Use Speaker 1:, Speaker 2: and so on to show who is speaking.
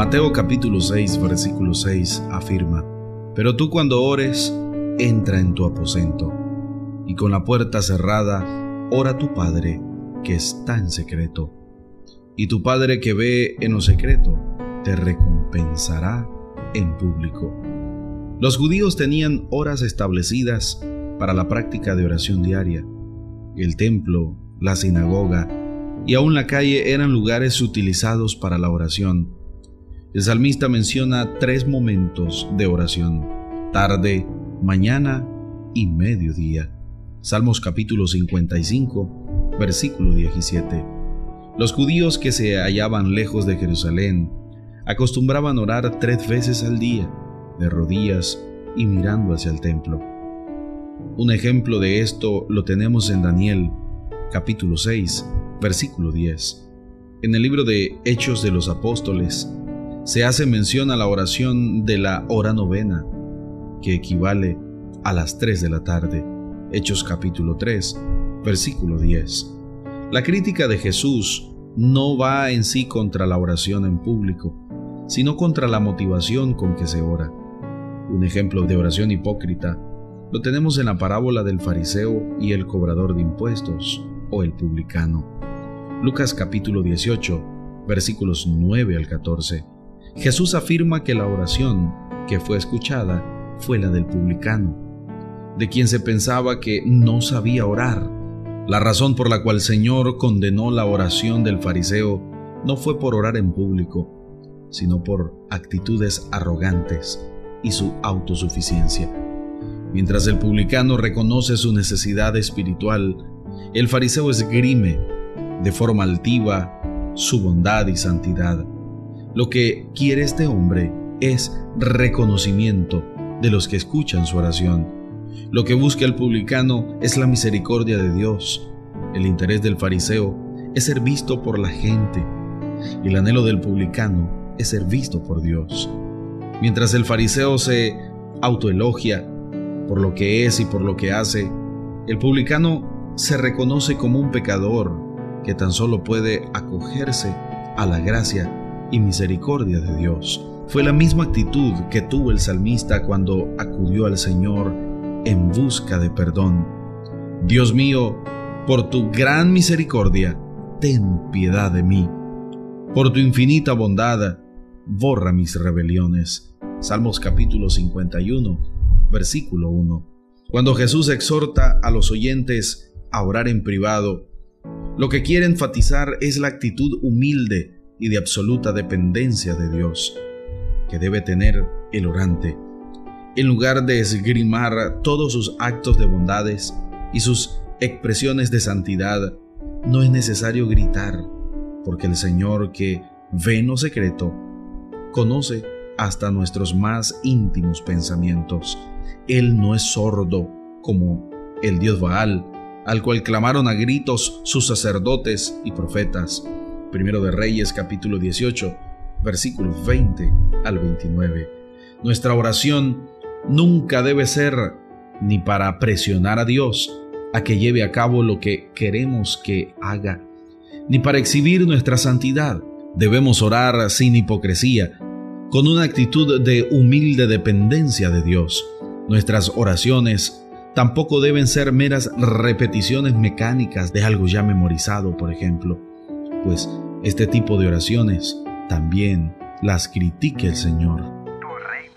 Speaker 1: Mateo capítulo 6, versículo 6 afirma, Pero tú cuando ores, entra en tu aposento, y con la puerta cerrada, ora a tu Padre que está en secreto. Y tu Padre que ve en lo secreto, te recompensará en público. Los judíos tenían horas establecidas para la práctica de oración diaria. El templo, la sinagoga y aún la calle eran lugares utilizados para la oración. El salmista menciona tres momentos de oración, tarde, mañana y mediodía. Salmos capítulo 55, versículo 17. Los judíos que se hallaban lejos de Jerusalén acostumbraban orar tres veces al día, de rodillas y mirando hacia el templo. Un ejemplo de esto lo tenemos en Daniel, capítulo 6, versículo 10. En el libro de Hechos de los Apóstoles se hace mención a la oración de la hora novena, que equivale a las 3 de la tarde. Hechos capítulo 3, versículo 10. La crítica de Jesús no va en sí contra la oración en público, sino contra la motivación con que se ora. Un ejemplo de oración hipócrita lo tenemos en la parábola del fariseo y el cobrador de impuestos, o el publicano. Lucas capítulo 18, versículos 9 al 14. Jesús afirma que la oración que fue escuchada fue la del publicano, de quien se pensaba que no sabía orar. La razón por la cual el Señor condenó la oración del fariseo no fue por orar en público, sino por actitudes arrogantes y su autosuficiencia. Mientras el publicano reconoce su necesidad espiritual, el fariseo esgrime de forma altiva su bondad y santidad. Lo que quiere este hombre es reconocimiento de los que escuchan su oración. Lo que busca el publicano es la misericordia de Dios. El interés del fariseo es ser visto por la gente y el anhelo del publicano es ser visto por Dios. Mientras el fariseo se autoelogia por lo que es y por lo que hace, el publicano se reconoce como un pecador que tan solo puede acogerse a la gracia y misericordia de Dios. Fue la misma actitud que tuvo el salmista cuando acudió al Señor en busca de perdón. Dios mío, por tu gran misericordia, ten piedad de mí. Por tu infinita bondad, borra mis rebeliones. Salmos capítulo 51 versículo 1. Cuando Jesús exhorta a los oyentes a orar en privado, lo que quiere enfatizar es la actitud humilde y de absoluta dependencia de Dios que debe tener el orante. En lugar de esgrimar todos sus actos de bondades y sus expresiones de santidad, no es necesario gritar, porque el Señor que ve en lo secreto, conoce hasta nuestros más íntimos pensamientos. Él no es sordo como el dios Baal, al cual clamaron a gritos sus sacerdotes y profetas. Primero de Reyes capítulo 18, versículos 20 al 29. Nuestra oración nunca debe ser ni para presionar a Dios a que lleve a cabo lo que queremos que haga, ni para exhibir nuestra santidad. Debemos orar sin hipocresía, con una actitud de humilde dependencia de Dios. Nuestras oraciones tampoco deben ser meras repeticiones mecánicas de algo ya memorizado, por ejemplo, pues este tipo de oraciones también las critique el Señor.